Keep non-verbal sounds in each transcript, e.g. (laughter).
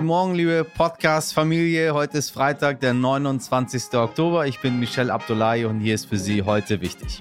Guten Morgen, liebe Podcast-Familie. Heute ist Freitag, der 29. Oktober. Ich bin Michelle Abdullahi und hier ist für Sie heute wichtig.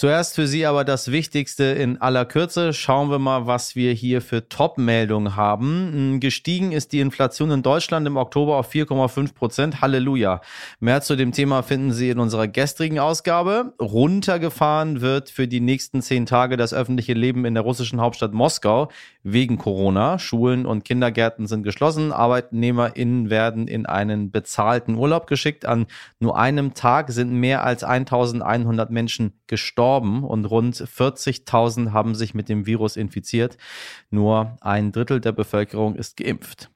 Zuerst für Sie aber das Wichtigste in aller Kürze. Schauen wir mal, was wir hier für Top-Meldungen haben. Hm, gestiegen ist die Inflation in Deutschland im Oktober auf 4,5 Prozent. Halleluja. Mehr zu dem Thema finden Sie in unserer gestrigen Ausgabe. Runtergefahren wird für die nächsten zehn Tage das öffentliche Leben in der russischen Hauptstadt Moskau wegen Corona. Schulen und Kindergärten sind geschlossen. ArbeitnehmerInnen werden in einen bezahlten Urlaub geschickt. An nur einem Tag sind mehr als 1100 Menschen gestorben gestorben und rund 40.000 haben sich mit dem Virus infiziert. Nur ein Drittel der Bevölkerung ist geimpft.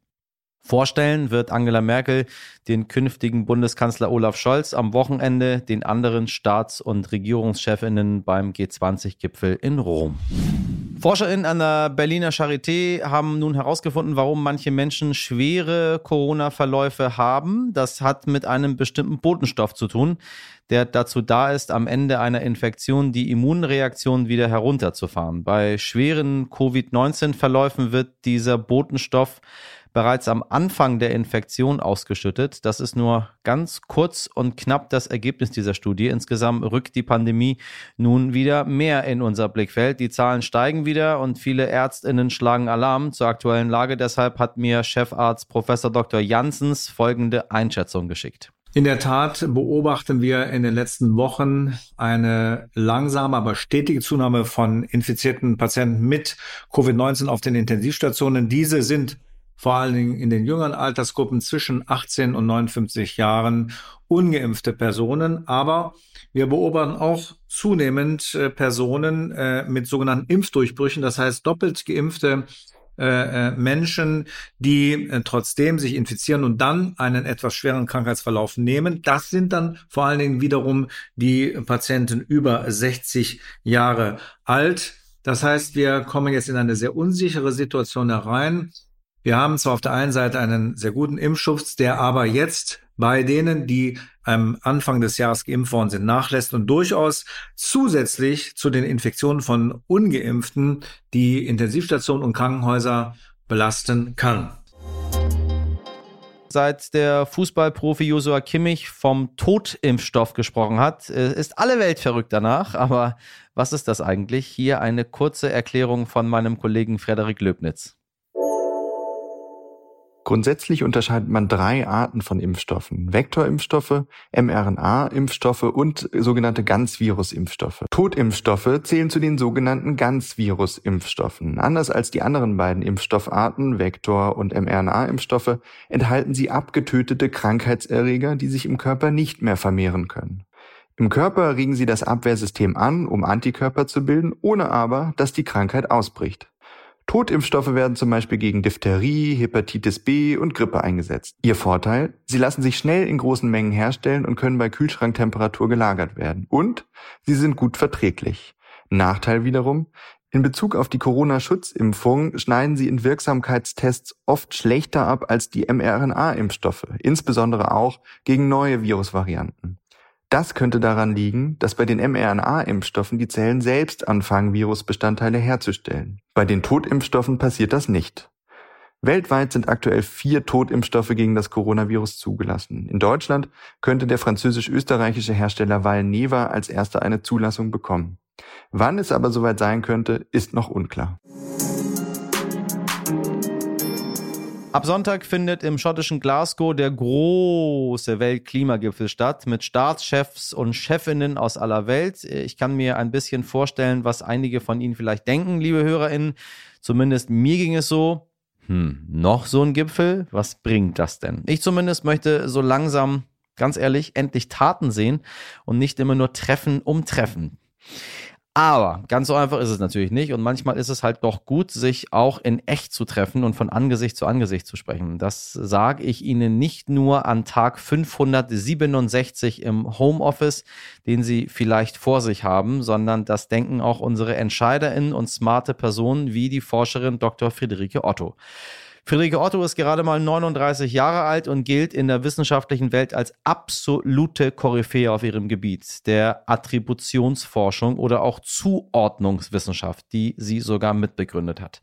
Vorstellen wird Angela Merkel den künftigen Bundeskanzler Olaf Scholz am Wochenende den anderen Staats- und Regierungschefinnen beim G20-Gipfel in Rom. ForscherInnen an der Berliner Charité haben nun herausgefunden, warum manche Menschen schwere Corona-Verläufe haben. Das hat mit einem bestimmten Botenstoff zu tun, der dazu da ist, am Ende einer Infektion die Immunreaktion wieder herunterzufahren. Bei schweren Covid-19-Verläufen wird dieser Botenstoff bereits am Anfang der Infektion ausgeschüttet. Das ist nur ganz kurz und knapp das Ergebnis dieser Studie. Insgesamt rückt die Pandemie nun wieder mehr in unser Blickfeld. Die Zahlen steigen wieder und viele Ärztinnen schlagen Alarm zur aktuellen Lage. Deshalb hat mir Chefarzt Professor Dr. Janssens folgende Einschätzung geschickt. In der Tat beobachten wir in den letzten Wochen eine langsame, aber stetige Zunahme von infizierten Patienten mit Covid-19 auf den Intensivstationen. Diese sind vor allen Dingen in den jüngeren Altersgruppen zwischen 18 und 59 Jahren ungeimpfte Personen. Aber wir beobachten auch zunehmend äh, Personen äh, mit sogenannten Impfdurchbrüchen, das heißt doppelt geimpfte äh, äh Menschen, die äh, trotzdem sich infizieren und dann einen etwas schweren Krankheitsverlauf nehmen. Das sind dann vor allen Dingen wiederum die Patienten über 60 Jahre alt. Das heißt, wir kommen jetzt in eine sehr unsichere Situation herein. Wir haben zwar auf der einen Seite einen sehr guten Impfschutz, der aber jetzt bei denen, die am Anfang des Jahres geimpft worden sind, nachlässt und durchaus zusätzlich zu den Infektionen von ungeimpften die Intensivstationen und Krankenhäuser belasten kann. Seit der Fußballprofi Josua Kimmich vom Totimpfstoff gesprochen hat, äh, ist alle Welt verrückt danach. Aber was ist das eigentlich? Hier eine kurze Erklärung von meinem Kollegen Frederik Löbnitz. Grundsätzlich unterscheidet man drei Arten von Impfstoffen. Vektorimpfstoffe, mRNA-Impfstoffe und sogenannte Ganzvirus-Impfstoffe. Totimpfstoffe zählen zu den sogenannten Ganzvirus-Impfstoffen. Anders als die anderen beiden Impfstoffarten, Vektor- und mRNA-Impfstoffe, enthalten sie abgetötete Krankheitserreger, die sich im Körper nicht mehr vermehren können. Im Körper regen sie das Abwehrsystem an, um Antikörper zu bilden, ohne aber, dass die Krankheit ausbricht. Totimpfstoffe werden zum Beispiel gegen Diphtherie, Hepatitis B und Grippe eingesetzt. Ihr Vorteil? Sie lassen sich schnell in großen Mengen herstellen und können bei Kühlschranktemperatur gelagert werden. Und sie sind gut verträglich. Nachteil wiederum? In Bezug auf die Corona-Schutzimpfung schneiden sie in Wirksamkeitstests oft schlechter ab als die mRNA-Impfstoffe, insbesondere auch gegen neue Virusvarianten. Das könnte daran liegen, dass bei den mRNA-Impfstoffen die Zellen selbst anfangen, Virusbestandteile herzustellen. Bei den Totimpfstoffen passiert das nicht. Weltweit sind aktuell vier Totimpfstoffe gegen das Coronavirus zugelassen. In Deutschland könnte der französisch-österreichische Hersteller Valneva als erster eine Zulassung bekommen. Wann es aber soweit sein könnte, ist noch unklar. Ab Sonntag findet im schottischen Glasgow der große Weltklimagipfel statt mit Staatschefs und Chefinnen aus aller Welt. Ich kann mir ein bisschen vorstellen, was einige von Ihnen vielleicht denken, liebe Hörerinnen. Zumindest mir ging es so. Hm, noch so ein Gipfel? Was bringt das denn? Ich zumindest möchte so langsam, ganz ehrlich, endlich Taten sehen und nicht immer nur Treffen um Treffen. Aber ganz so einfach ist es natürlich nicht. Und manchmal ist es halt doch gut, sich auch in echt zu treffen und von Angesicht zu Angesicht zu sprechen. Das sage ich Ihnen nicht nur an Tag 567 im Homeoffice, den Sie vielleicht vor sich haben, sondern das denken auch unsere EntscheiderInnen und smarte Personen wie die Forscherin Dr. Friederike Otto. Friederike Otto ist gerade mal 39 Jahre alt und gilt in der wissenschaftlichen Welt als absolute Koryphäe auf ihrem Gebiet, der Attributionsforschung oder auch Zuordnungswissenschaft, die sie sogar mitbegründet hat.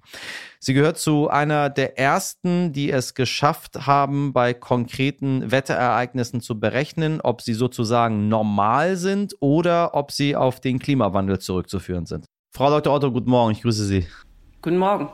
Sie gehört zu einer der ersten, die es geschafft haben, bei konkreten Wetterereignissen zu berechnen, ob sie sozusagen normal sind oder ob sie auf den Klimawandel zurückzuführen sind. Frau Dr. Otto, guten Morgen, ich grüße Sie. Guten Morgen.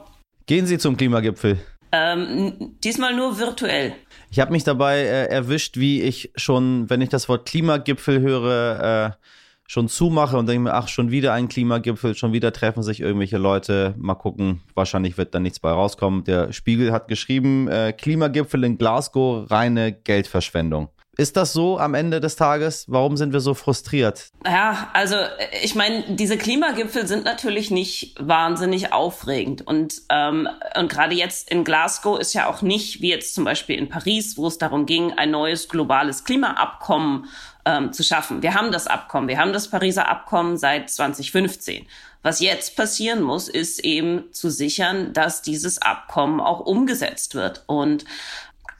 Gehen Sie zum Klimagipfel? Ähm, diesmal nur virtuell. Ich habe mich dabei äh, erwischt, wie ich schon, wenn ich das Wort Klimagipfel höre, äh, schon zumache und denke mir, ach, schon wieder ein Klimagipfel, schon wieder treffen sich irgendwelche Leute. Mal gucken, wahrscheinlich wird da nichts bei rauskommen. Der Spiegel hat geschrieben, äh, Klimagipfel in Glasgow, reine Geldverschwendung. Ist das so am Ende des Tages? Warum sind wir so frustriert? Ja, also ich meine, diese Klimagipfel sind natürlich nicht wahnsinnig aufregend. Und, ähm, und gerade jetzt in Glasgow ist ja auch nicht, wie jetzt zum Beispiel in Paris, wo es darum ging, ein neues globales Klimaabkommen ähm, zu schaffen. Wir haben das Abkommen, wir haben das Pariser Abkommen seit 2015. Was jetzt passieren muss, ist eben zu sichern, dass dieses Abkommen auch umgesetzt wird. Und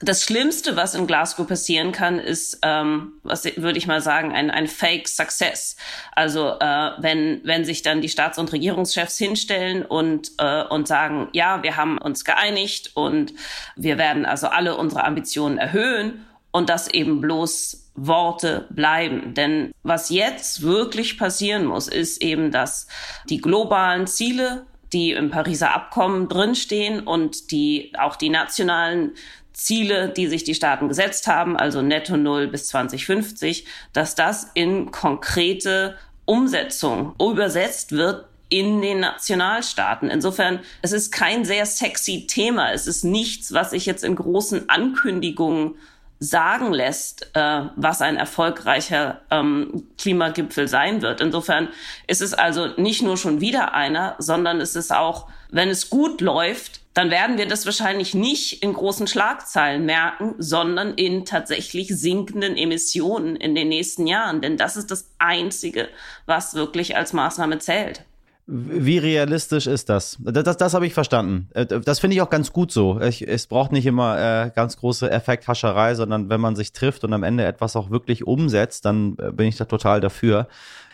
das Schlimmste, was in Glasgow passieren kann, ist, ähm, was würde ich mal sagen, ein, ein Fake Success. Also äh, wenn, wenn sich dann die Staats- und Regierungschefs hinstellen und, äh, und sagen, ja, wir haben uns geeinigt und wir werden also alle unsere Ambitionen erhöhen und das eben bloß Worte bleiben. Denn was jetzt wirklich passieren muss, ist eben, dass die globalen Ziele die im Pariser Abkommen drinstehen und die auch die nationalen Ziele, die sich die Staaten gesetzt haben, also netto null bis 2050, dass das in konkrete Umsetzung übersetzt wird in den Nationalstaaten. Insofern, es ist kein sehr sexy Thema. Es ist nichts, was sich jetzt in großen Ankündigungen sagen lässt, äh, was ein erfolgreicher ähm, Klimagipfel sein wird. Insofern ist es also nicht nur schon wieder einer, sondern es ist auch, wenn es gut läuft, dann werden wir das wahrscheinlich nicht in großen Schlagzeilen merken, sondern in tatsächlich sinkenden Emissionen in den nächsten Jahren. Denn das ist das Einzige, was wirklich als Maßnahme zählt. Wie realistisch ist das? Das, das, das habe ich verstanden. Äh, das finde ich auch ganz gut so. Ich, es braucht nicht immer äh, ganz große Effekthascherei, sondern wenn man sich trifft und am Ende etwas auch wirklich umsetzt, dann äh, bin ich da total dafür.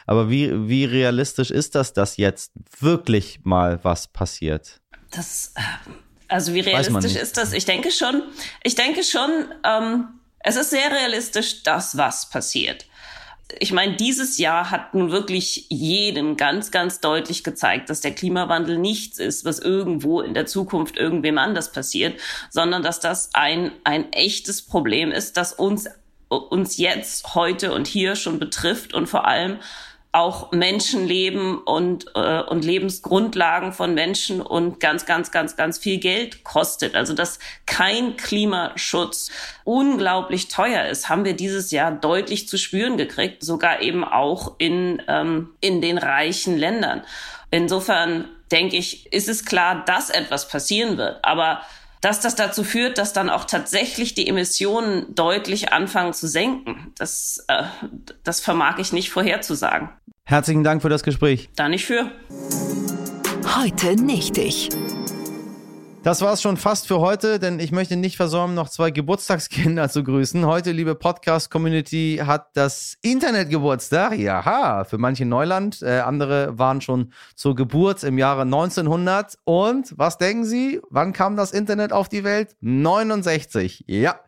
Aber wie, wie realistisch ist das, dass jetzt wirklich mal was passiert? Das, also wie realistisch ist das? Ich denke schon, ich denke schon, ähm, es ist sehr realistisch, dass was passiert. Ich meine, dieses Jahr hat nun wirklich jedem ganz, ganz deutlich gezeigt, dass der Klimawandel nichts ist, was irgendwo in der Zukunft irgendwem anders passiert, sondern dass das ein, ein echtes Problem ist, das uns, uns jetzt, heute und hier schon betrifft und vor allem auch Menschenleben und, äh, und Lebensgrundlagen von Menschen und ganz, ganz, ganz, ganz viel Geld kostet. Also dass kein Klimaschutz unglaublich teuer ist, haben wir dieses Jahr deutlich zu spüren gekriegt, sogar eben auch in, ähm, in den reichen Ländern. Insofern denke ich, ist es klar, dass etwas passieren wird. Aber dass das dazu führt, dass dann auch tatsächlich die Emissionen deutlich anfangen zu senken. Das, äh, das vermag ich nicht vorherzusagen. Herzlichen Dank für das Gespräch. Da nicht für. Heute nicht ich. Das war es schon fast für heute, denn ich möchte nicht versäumen, noch zwei Geburtstagskinder zu grüßen. Heute, liebe Podcast-Community, hat das Internet Geburtstag. Jaha, für manche Neuland. Äh, andere waren schon zur Geburt im Jahre 1900. Und was denken Sie? Wann kam das Internet auf die Welt? 69. Ja.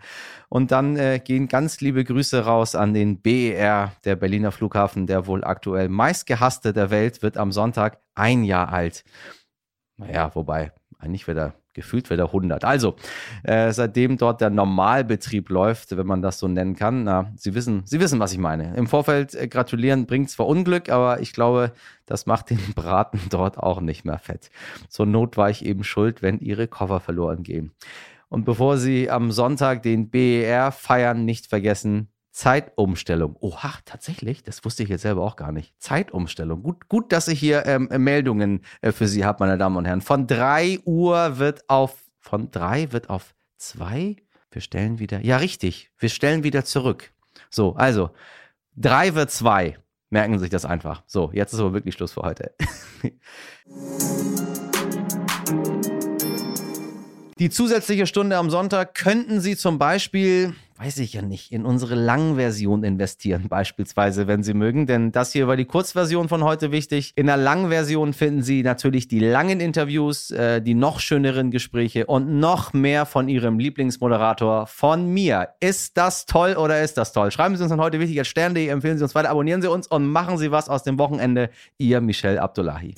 Und dann äh, gehen ganz liebe Grüße raus an den BER, der Berliner Flughafen, der wohl aktuell meistgehasste der Welt, wird am Sonntag ein Jahr alt. Naja, wobei, eigentlich wird er gefühlt wieder 100. Also, äh, seitdem dort der Normalbetrieb läuft, wenn man das so nennen kann, na, Sie wissen, Sie wissen, was ich meine. Im Vorfeld äh, gratulieren bringt zwar Unglück, aber ich glaube, das macht den (laughs) Braten dort auch nicht mehr fett. Zur Not war ich eben schuld, wenn Ihre Koffer verloren gehen. Und bevor Sie am Sonntag den BER feiern, nicht vergessen, Zeitumstellung. Oha, tatsächlich, das wusste ich jetzt selber auch gar nicht. Zeitumstellung. Gut, gut dass ich hier ähm, Meldungen äh, für Sie habe, meine Damen und Herren. Von 3 Uhr wird auf, von 3 wird auf 2. Wir stellen wieder, ja richtig, wir stellen wieder zurück. So, also, 3 wird 2. Merken Sie sich das einfach. So, jetzt ist aber wirklich Schluss für heute. (laughs) Die zusätzliche Stunde am Sonntag könnten Sie zum Beispiel weiß ich ja nicht, in unsere Langversion investieren, (laughs) beispielsweise, wenn Sie mögen. Denn das hier war die Kurzversion von heute wichtig. In der Langversion finden Sie natürlich die langen Interviews, äh, die noch schöneren Gespräche und noch mehr von Ihrem Lieblingsmoderator, von mir. Ist das toll oder ist das toll? Schreiben Sie uns dann heute wichtig als Stern.de, empfehlen Sie uns weiter, abonnieren Sie uns und machen Sie was aus dem Wochenende. Ihr Michel Abdullahi.